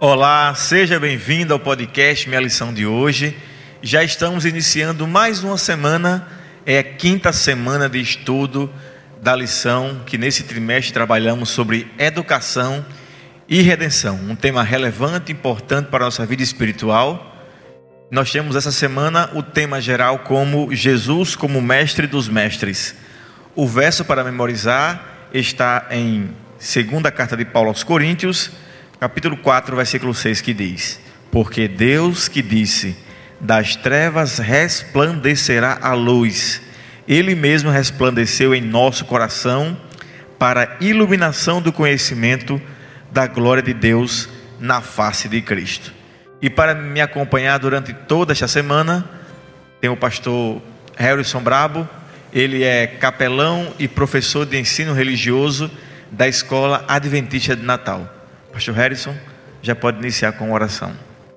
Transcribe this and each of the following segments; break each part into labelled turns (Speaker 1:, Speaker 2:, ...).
Speaker 1: Olá, seja bem-vindo ao podcast Minha Lição de hoje. Já estamos iniciando mais uma semana, é a quinta semana de estudo da lição que nesse trimestre trabalhamos sobre educação e redenção, um tema relevante, importante para a nossa vida espiritual. Nós temos essa semana o tema geral como Jesus como mestre dos mestres. O verso para memorizar está em segunda carta de Paulo aos Coríntios, capítulo 4, versículo 6, que diz: Porque Deus que disse: Das trevas resplandecerá a luz, Ele mesmo resplandeceu em nosso coração para iluminação do conhecimento da glória de Deus na face de Cristo. E para me acompanhar durante toda esta semana, tem o pastor Harrison Brabo, ele é capelão e professor de ensino religioso da Escola Adventista de Natal. Pastor Harrison, já pode iniciar com oração.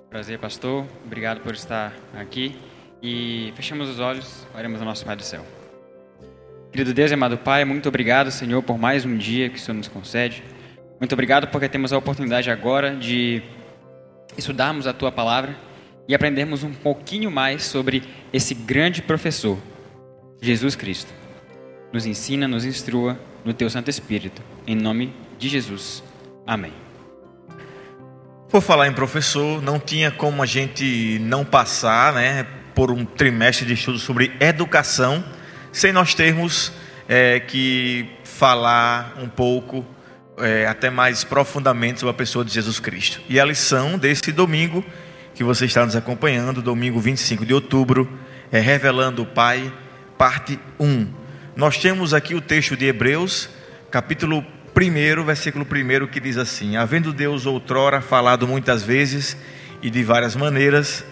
Speaker 2: Prazer, pastor. Obrigado por estar aqui. E fechamos os olhos, oremos ao nosso Pai do céu. Querido Deus e amado Pai, muito obrigado, Senhor, por mais um dia que o Senhor nos concede. Muito obrigado porque temos a oportunidade agora de estudarmos a Tua palavra e aprendermos um pouquinho mais sobre esse grande professor, Jesus Cristo. Nos ensina, nos instrua no Teu Santo Espírito. Em nome de Jesus. Amém.
Speaker 1: Por falar em professor, não tinha como a gente não passar né, por um trimestre de estudo sobre educação sem nós termos é, que falar um pouco é, até mais profundamente sobre a pessoa de Jesus Cristo. E a lição desse domingo, que você está nos acompanhando, domingo 25 de outubro, é Revelando o Pai, parte 1. Nós temos aqui o texto de Hebreus, capítulo 1, versículo 1, que diz assim: Havendo Deus outrora falado muitas vezes e de várias maneiras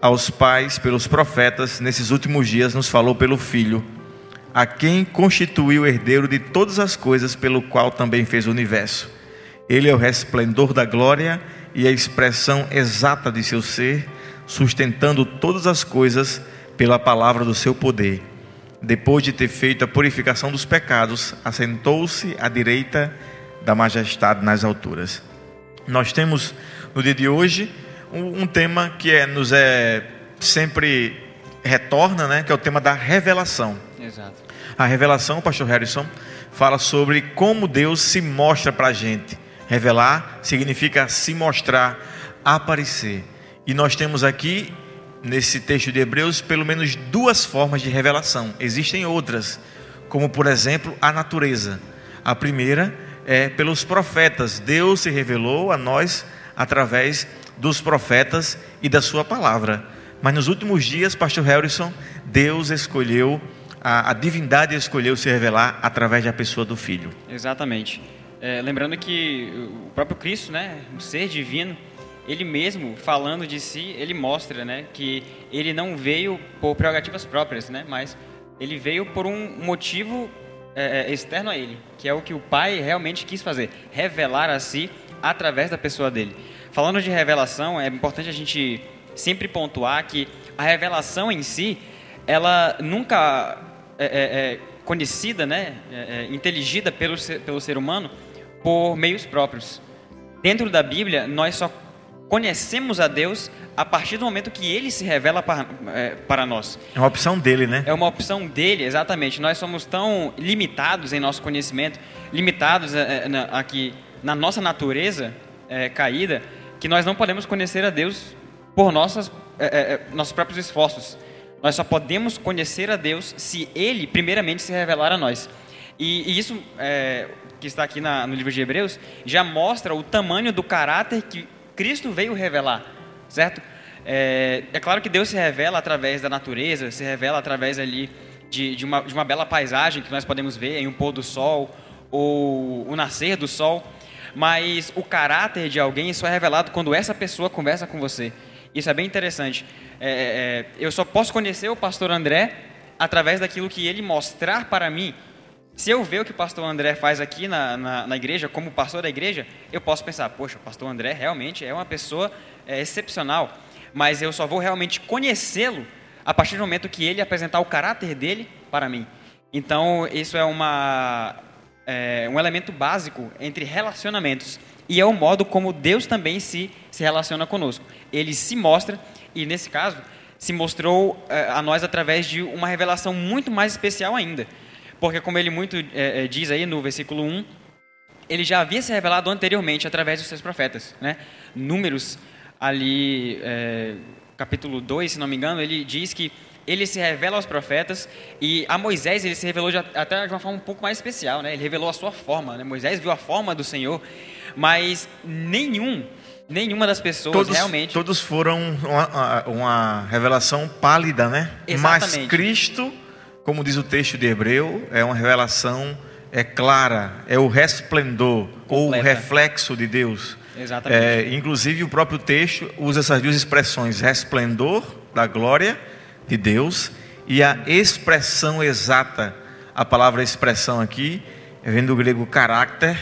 Speaker 1: aos pais pelos profetas, nesses últimos dias nos falou pelo Filho a quem constituiu herdeiro de todas as coisas, pelo qual também fez o universo. Ele é o resplendor da glória e a expressão exata de seu ser, sustentando todas as coisas pela palavra do seu poder. Depois de ter feito a purificação dos pecados, assentou-se à direita da majestade nas alturas. Nós temos no dia de hoje um, tema que é, nos é sempre retorna, né, que é o tema da revelação.
Speaker 2: Exato.
Speaker 1: A revelação, pastor Harrison, fala sobre como Deus se mostra para a gente. Revelar significa se mostrar, aparecer. E nós temos aqui, nesse texto de Hebreus, pelo menos duas formas de revelação. Existem outras, como por exemplo a natureza. A primeira é pelos profetas. Deus se revelou a nós através dos profetas e da sua palavra. Mas nos últimos dias, pastor Harrison, Deus escolheu a, a divindade escolheu se revelar através da pessoa do Filho.
Speaker 2: Exatamente. É, lembrando que o próprio Cristo, né, ser divino, ele mesmo falando de si, ele mostra, né, que ele não veio por prerrogativas próprias, né, mas ele veio por um motivo é, é externo a ele, que é o que o Pai realmente quis fazer, revelar a si através da pessoa dele. Falando de revelação, é importante a gente sempre pontuar que a revelação em si, ela nunca é, é, é, conhecida, né, é, é, inteligida pelo ser, pelo ser humano por meios próprios. Dentro da Bíblia, nós só conhecemos a Deus a partir do momento que Ele se revela para, é, para nós.
Speaker 1: É uma opção dele, né?
Speaker 2: É uma opção dele, exatamente. Nós somos tão limitados em nosso conhecimento, limitados na, aqui na nossa natureza caída, que nós não podemos conhecer a Deus por nossas, nossos próprios esforços. Nós só podemos conhecer a Deus se Ele, primeiramente, se revelar a nós. E, e isso é, que está aqui na, no livro de Hebreus já mostra o tamanho do caráter que Cristo veio revelar, certo? É, é, claro que Deus se revela através da natureza, se revela através ali de, de, uma, de uma bela paisagem que nós podemos ver em um pôr do sol ou o nascer do sol, mas o caráter de alguém só é revelado quando essa pessoa conversa com você. Isso é bem interessante. É, é, é, eu só posso conhecer o pastor André através daquilo que ele mostrar para mim. Se eu ver o que o pastor André faz aqui na, na, na igreja, como pastor da igreja, eu posso pensar, poxa, o pastor André realmente é uma pessoa é, excepcional. Mas eu só vou realmente conhecê-lo a partir do momento que ele apresentar o caráter dele para mim. Então, isso é, uma, é um elemento básico entre relacionamentos. e é o modo como Deus também se, se relaciona conosco. Ele se mostra, e nesse caso, se mostrou eh, a nós através de uma revelação muito mais especial ainda. Porque, como ele muito é, diz aí no versículo 1, ele já havia se revelado anteriormente através dos seus profetas. Né? Números, ali, é, capítulo 2, se não me engano, ele diz que ele se revela aos profetas e a Moisés ele se revelou já, até de uma forma um pouco mais especial, né? Ele revelou a sua forma, né? Moisés viu a forma do Senhor, mas nenhum, nenhuma das pessoas
Speaker 1: todos,
Speaker 2: realmente.
Speaker 1: Todos foram uma, uma revelação pálida, né?
Speaker 2: Exatamente.
Speaker 1: Mas Cristo, como diz o texto de Hebreu, é uma revelação é clara, é o resplendor Completa. ou o reflexo de Deus.
Speaker 2: Exatamente.
Speaker 1: É, inclusive o próprio texto usa essas duas expressões: resplendor da glória de Deus e a expressão exata. A palavra expressão aqui vem do grego caráter,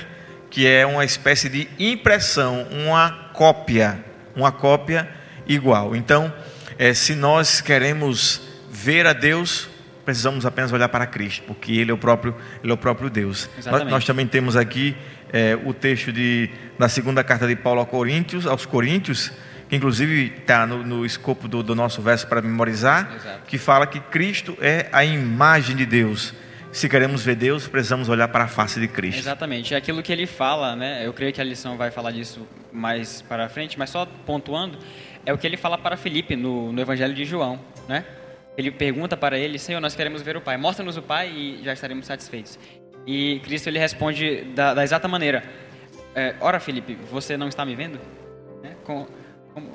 Speaker 1: que é uma espécie de impressão, uma cópia, uma cópia igual. Então, é, se nós queremos ver a Deus, precisamos apenas olhar para Cristo, porque Ele é o próprio, Ele é o próprio Deus. Nós, nós, também temos aqui é, o texto de, na segunda carta de Paulo aos Coríntios, aos Coríntios que inclusive está no, no, escopo do, do, nosso verso para memorizar, Exato. que fala que Cristo é a imagem de Deus. Se queremos ver Deus, precisamos olhar para a face de Cristo.
Speaker 2: Exatamente, é aquilo que ele fala, né? Eu creio que a lição vai falar disso mais para frente, mas só pontuando, é o que ele fala para Felipe no, no Evangelho de João, né? Ele pergunta para ele, Senhor, nós queremos ver o Pai, mostra-nos o Pai e já estaremos satisfeitos. E Cristo ele responde da, da exata maneira: é, Ora, Felipe, você não está me vendo? Né? Com, como,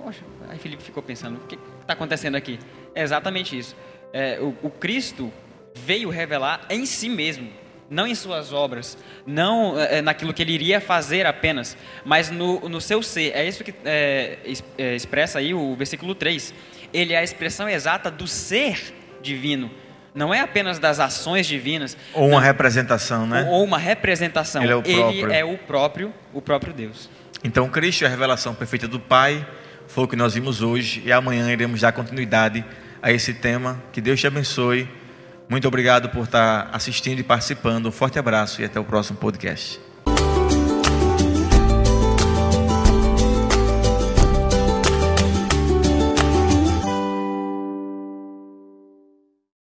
Speaker 2: aí Felipe ficou pensando, o que está acontecendo aqui? É exatamente isso. É, o, o, Cristo veio revelar em si mesmo, não em suas obras, não é, é, naquilo que ele iria fazer apenas, mas no, no seu ser. É isso que é, é expressa aí o versículo 3. Ele é a expressão exata do ser divino. Não é apenas das ações divinas.
Speaker 1: Ou uma
Speaker 2: não,
Speaker 1: representação, né?
Speaker 2: Ou uma representação.
Speaker 1: Ele é o próprio.
Speaker 2: Ele é o próprio, o próprio Deus.
Speaker 1: Então, Cristo é a revelação perfeita do Pai, foi o que nós vimos hoje e amanhã iremos dar continuidade a esse tema. Que Deus te abençoe. Muito obrigado por estar assistindo e participando. Um forte abraço e até o próximo podcast.